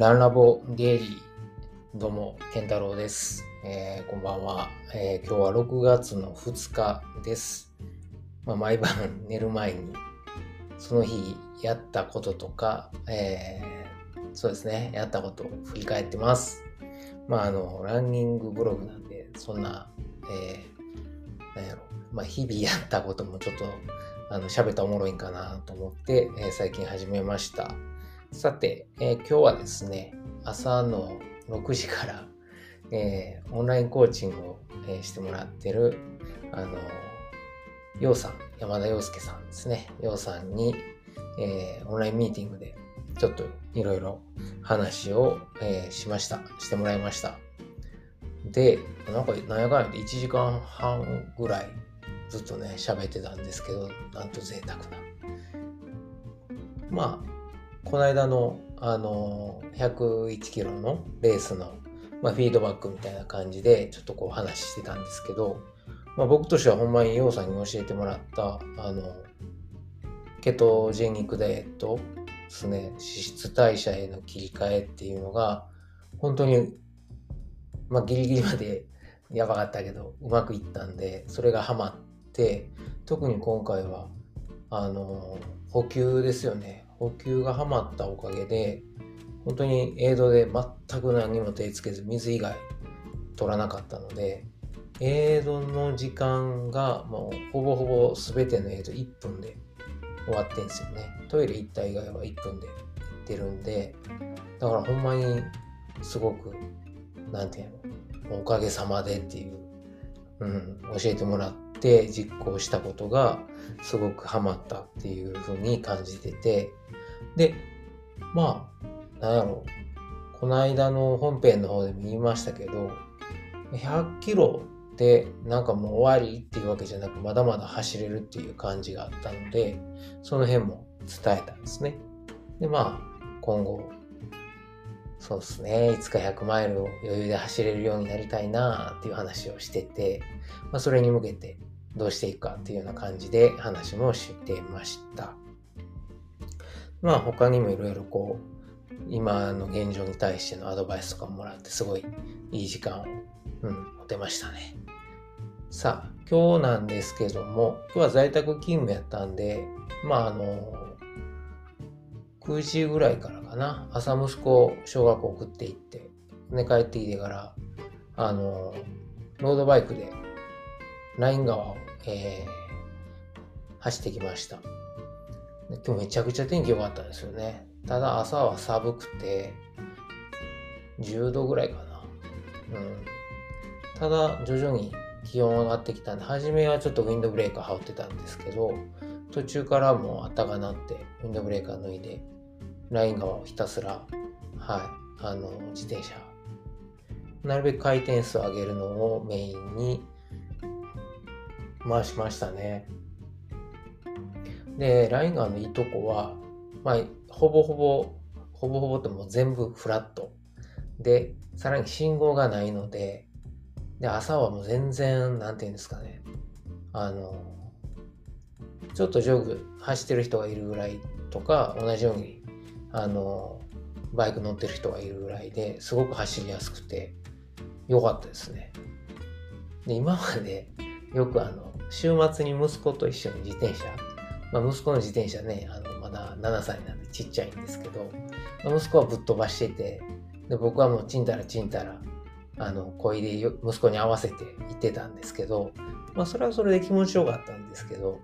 ランラボデイリー、どうも、健太郎です。えーこんばんは、えー今日は6月の2日です。まあ、毎晩 寝る前に、その日やったこととか、えーそうですね、やったことを振り返ってます。まあ、あの、ランニングブログなんで、そんな、えーなんやろ、まあ、日々やったこともちょっと、あの、喋ったらおもろいんかなと思って、えー最近始めました。さて、えー今日はですね、朝の6時から、えーオンラインコーチングを、えーしてもらってる、あの、ようさん、山田洋介さんですね。ようさんに、えーオンラインミーティングで、ちょっといろいろ話を、えーしました。してもらいました。で、なんか、なんやかんやで1時間半ぐらいずっとね、喋ってたんですけど、なんと贅沢な。まあ、この間の、あの、101キロのレースの、まあ、フィードバックみたいな感じで、ちょっとこう話してたんですけど、まあ、僕としてはほんまにヨウさんに教えてもらった、あの、ケトジェニックダイエットですね、脂質代謝への切り替えっていうのが、本当に、まあ、ギリギリまで やばかったけど、うまくいったんで、それがハマって、特に今回は、あの、補給ですよね。補給がハマったおかげで、本当にエイドで全く何も手つけず、水以外取らなかったので、エイドの時間がもうほぼほぼ全てのエイド1分で終わってんですよね。トイレ行った以外は1分で行ってるんで、だからほんまにすごく、なんていうの、おかげさまでっていう、うん、教えてもらって実行したことがすごくハマったっていうふうに感じてて、で、まあ、なんやろ。う、この間の本編の方でも言いましたけど、100キロでなんかもう終わりっていうわけじゃなく、まだまだ走れるっていう感じがあったので、その辺も伝えたんですね。で、まあ、今後、そうですね、いつか100マイルを余裕で走れるようになりたいなっていう話をしてて、まあ、それに向けてどうしていくかっていうような感じで話もしてました。まあ他にもいろいろこう、今の現状に対してのアドバイスとかもらってすごいいい時間を、うん、持てましたね。さあ、今日なんですけども、今日は在宅勤務やったんで、まああの、9時ぐらいからかな、朝息子を小学校送って行って、で帰ってきてから、あの、ロードバイクでライン川を、えー走ってきました。今日めちゃくちゃ天気良かったですよね。ただ朝は寒くて、10度ぐらいかな。うん。ただ徐々に気温上がってきたんで、初めはちょっとウィンドブレーカー羽織ってたんですけど、途中からもう暖かなって、ウィンドブレーカー脱いで、ライン川をひたすら、はい、あの、自転車、なるべく回転数を上げるのをメインに回しましたね。で、ライン川のいいとこは、まあ、ほぼほぼ、ほぼほぼともう全部フラット。で、さらに信号がないので、で、朝はもう全然、なんていうんですかね、あの、ちょっとジョグ走ってる人がいるぐらいとか、同じように、あの、バイク乗ってる人がいるぐらいですごく走りやすくて、良かったですね。で、今までよくあの、週末に息子と一緒に自転車、まあ、息子の自転車ね、あの、まだ7歳なんでちっちゃいんですけど、まあ息子はぶっ飛ばしてて、で、僕はもうちんたらちんたら、あの、恋で息子に合わせて行ってたんですけど、まあ、それはそれで気持ちよかったんですけど、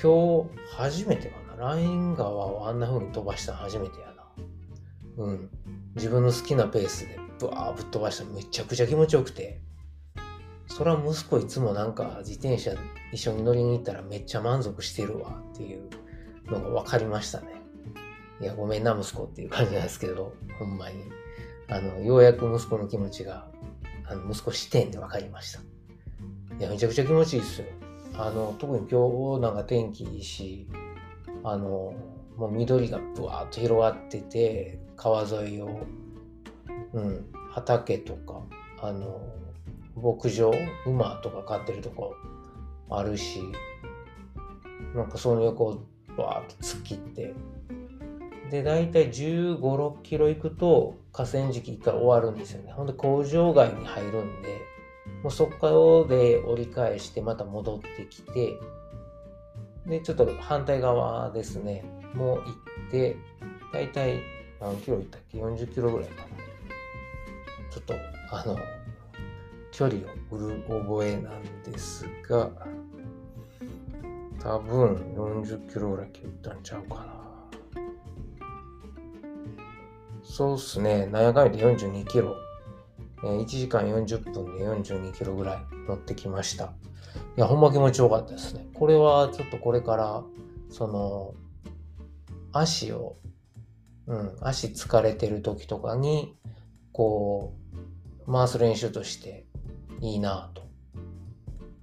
今日初めてかな、ライン川をあんな風に飛ばしたの初めてやな。うん。自分の好きなペースでブワーぶっ飛ばしたのめちゃくちゃ気持ちよくて、それは息子いつもなんか自転車一緒に乗りに行ったらめっちゃ満足してるわっていうのが分かりましたね。いや、ごめんな息子っていう感じなんですけど、ほんまに。あの、ようやく息子の気持ちが、あの、息子視点で分かりました。いや、めちゃくちゃ気持ちいいですよ。あの、特に今日なんか天気いいし、あの、もう緑がブワーッと広がってて、川沿いを、うん、畑とか、あの、牧場、馬とか飼ってるとこあるし、なんかその横をバーッと突っ切って、で、大体15、6キロ行くと河川敷一回終わるんですよね。ほんで工場街に入るんで、もうそこで折り返してまた戻ってきて、で、ちょっと反対側ですね、もう行って、大体何キロ行ったっけ ?40 キロぐらいかな。ちょっと、あの、距離を売る覚えなんですが、多分40キロぐらい行ったんちゃうかな。そうっすね、なんやかんやで42キロ。え、1時間40分で42キロぐらい乗ってきました。いや、ほんま気持ちよかったですね。これはちょっとこれから、その、足を、うん、足疲れてる時とかに、こう、回す練習としていいなと、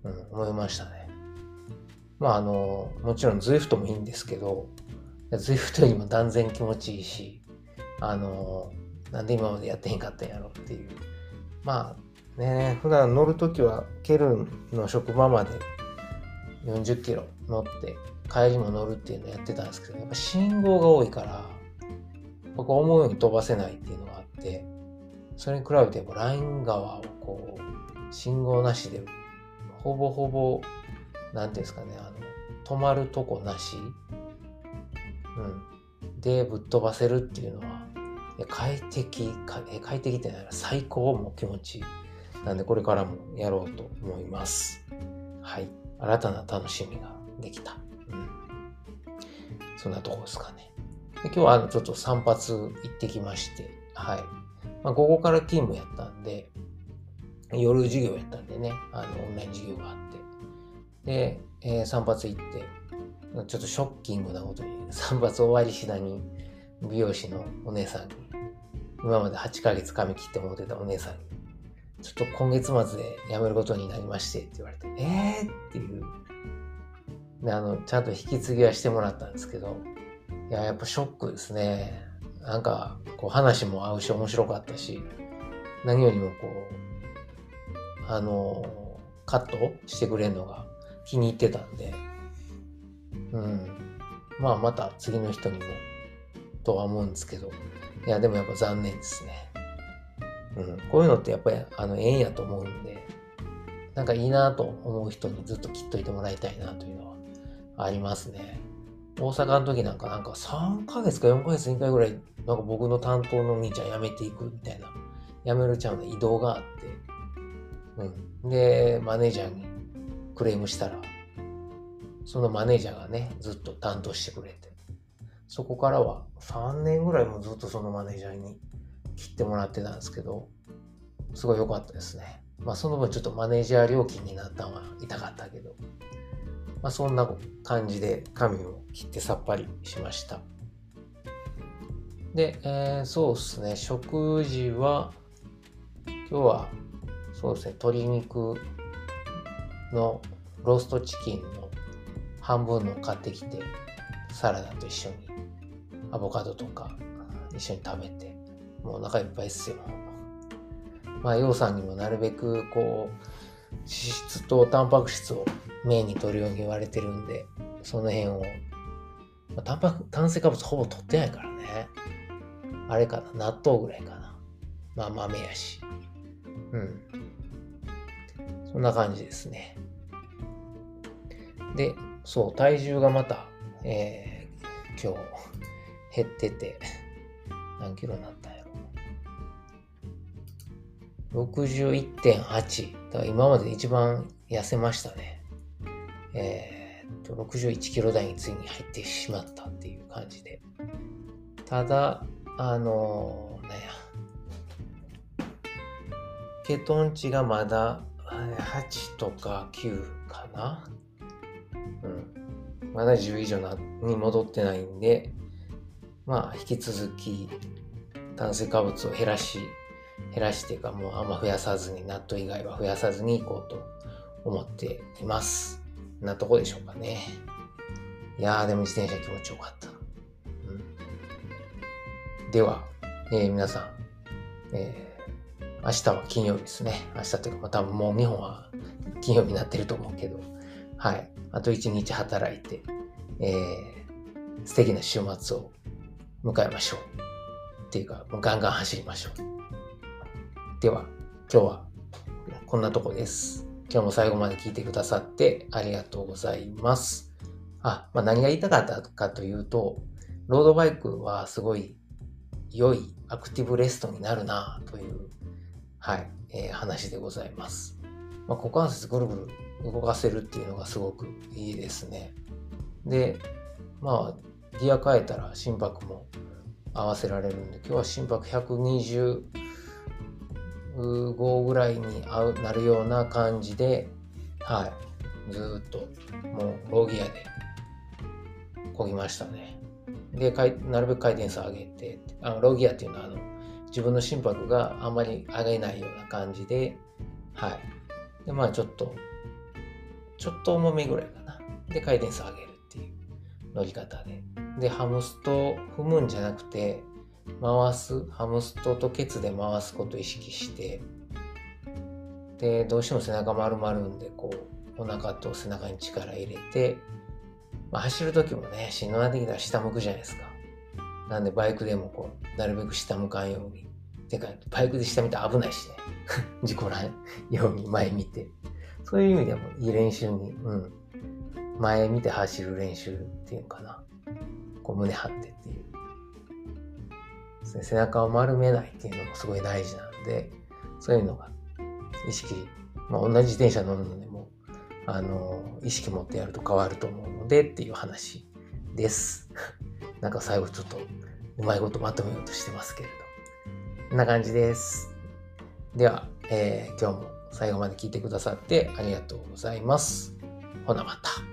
うん、思いましたね。まああの、もちろん ZWIFT もいいんですけど、ZWIFT よりも断然気持ちいいし、あの、なんで今までやってへんかったんやろっていう。まあね、普段乗るときはケルンの職場まで40キロ乗って帰りも乗るっていうのをやってたんですけど、やっぱ信号が多いから、僕は思うように飛ばせないっていうのがあって、それに比べてもライン川をこう、信号なしで、ほぼほぼ、なんていうんですかね、あの、止まるとこなし、うん、でぶっ飛ばせるっていうのは、快適、快適ってない最高も気持ちいい。なんでこれからもやろうと思います。はい。新たな楽しみができた。うん。そんなとこですかね。で今日はあのちょっと散髪行ってきまして、はい。まあ、午後から勤務やったんで、夜授業やったんでね、あの、オンライン授業があって。で、えー、散髪行って、ちょっとショッキングなことに、散髪終わりしだに、美容師のお姉さんに、今まで8ヶ月髪切って思ってたお姉さんに、ちょっと今月末で辞めることになりましてって言われて、えー？っていう。で、あの、ちゃんと引き継ぎはしてもらったんですけど、いや、やっぱショックですね。なんか、こう話も合うし面白かったし、何よりもこう、あの、カットしてくれるのが気に入ってたんで、うん。まあ、また次の人にもとは思うんですけど、いや、でもやっぱ残念ですね。うん、こういうのってやっぱりあの縁やと思うんで、なんかいいなと思う人にずっと切っといてもらいたいなというのはありますね。大阪の時なんかなんか3ヶ月か4ヶ月に1回ぐらいなんか僕の担当の兄ちゃん辞めていくみたいな、辞めるちゃうの移動があって、うん。で、マネージャーにクレームしたら、そのマネージャーがね、ずっと担当してくれて、そこからは3年ぐらいもずっとそのマネージャーに切ってもらってたんですけど、すごい良かったですね。まあその分ちょっとマネージャー料金になったのは痛かったけど、まあそんな感じで髪を切ってさっぱりしました。で、えー、そうですね、食事は、今日はそうですね、鶏肉のローストチキンの半分の買ってきて、サラダと一緒にアボカドとか一緒に食べて、もうお腹いっぱいっすよ。まあ、洋さんにもなるべくこう、脂質とタンパク質をメインに取るように言われてるんで、その辺を、まあ、タンパク、炭水化物ほぼ取ってないからね。あれかな、納豆ぐらいかな。まあ豆やし。うん。そんな感じですね。で、そう、体重がまた、えー、今日減ってて、何キロになったんやろ。61.8。だから今まで一番痩せましたね。えー、っと、61キロ台についに入ってしまったっていう感じで。ただ、あのー、なんや。ケトン値がまだ8とか9かな。うん。まだ10以上なに戻ってないんで、まあ、引き続き炭水化物を減らし、減らしてか、もうあんま増やさずに、納豆以外は増やさずにいこうと思っています。なとこでしょうかね。いやー、でも自転車気持ちよかった。うん、では、えー、皆さん、えー、明日は金曜日ですね。明日というか、まあ、多分もう日本は金曜日になってると思うけど、はい。あと一日働いて、えー、素敵な週末を向かいましょう。っていうか、もうガンガン走りましょう。では、今日はこんなとこです。今日も最後まで聞いてくださってありがとうございます。あ、まあ、何が言いたかったかというと、ロードバイクはすごい良いアクティブレストになるなという、はい、えー、話でございます。まあ、股関節ぐるぐる動かせるっていうのがすごくいいですね。で、まあ、ギア変えたら心拍も合わせられるんで、今日は心拍125ぐらいに合うなるような感じで、はい、ずっともうローギアで漕ぎましたね。で、なるべく回転数上げて、あのローギアっていうのはあの自分の心拍があんまり上げないような感じで、はい。で、まあちょっと、ちょっと重めぐらいかな。で、回転数上げるっていう乗り方で。で、ハムスト踏むんじゃなくて、回す、ハムストとケツで回すことを意識して、で、どうしても背中丸まるんで、こう、お腹と背中に力入れて、まあ、走る時もね、しんどなってきたら下向くじゃないですか。なんでバイクでもこう、なるべく下向かんように。てか、バイクで下見たら危ないしね。事故らんように前見て。そういう意味でもいい練習に、うん。前見て走る練習っていうのかな。こう胸張ってっていう。背中を丸めないっていうのもすごい大事なんで、そういうのが意識、まあ同じ自転車乗るのでも、あの、意識持ってやると変わると思うのでっていう話です。なんか最後ちょっとうまいことまとめようとしてますけれど。こんな感じです。では、えー、今日も最後まで聞いてくださってありがとうございます。ほなまた。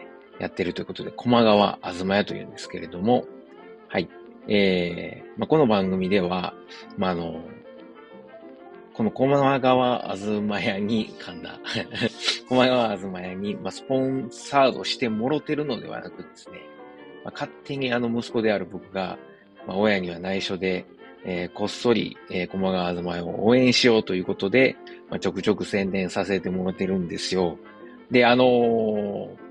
やってるということで、駒川あずま屋というんですけれども、はい。えー、まあ、この番組では、まあ、あの、この駒川あずま屋に、噛んだ、駒川あずま屋に、まあ、スポンサードしてもろてるのではなくですね、まあ、勝手にあの息子である僕が、まあ、親には内緒で、えー、こっそり、えー、駒川あずま屋を応援しようということで、まあ、ちょくちょく宣伝させてもらってるんですよ。で、あのー、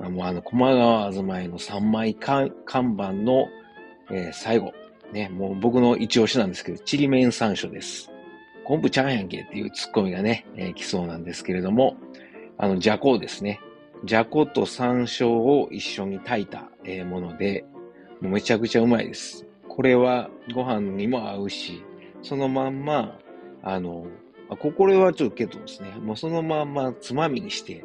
もうあの、駒川あずまいの3枚看板の、えー、最後、ね、もう僕の一押しなんですけど、ちりめん山椒です。昆布ちゃんやんけっていうツッコミがね、えー、来そうなんですけれども、あの、じゃこですね。じゃこと山椒を一緒に炊いた、えー、もので、もうめちゃくちゃうまいです。これはご飯にも合うし、そのまんま、あの、ここれはちょっとけどですね、もうそのまんまつまみにして、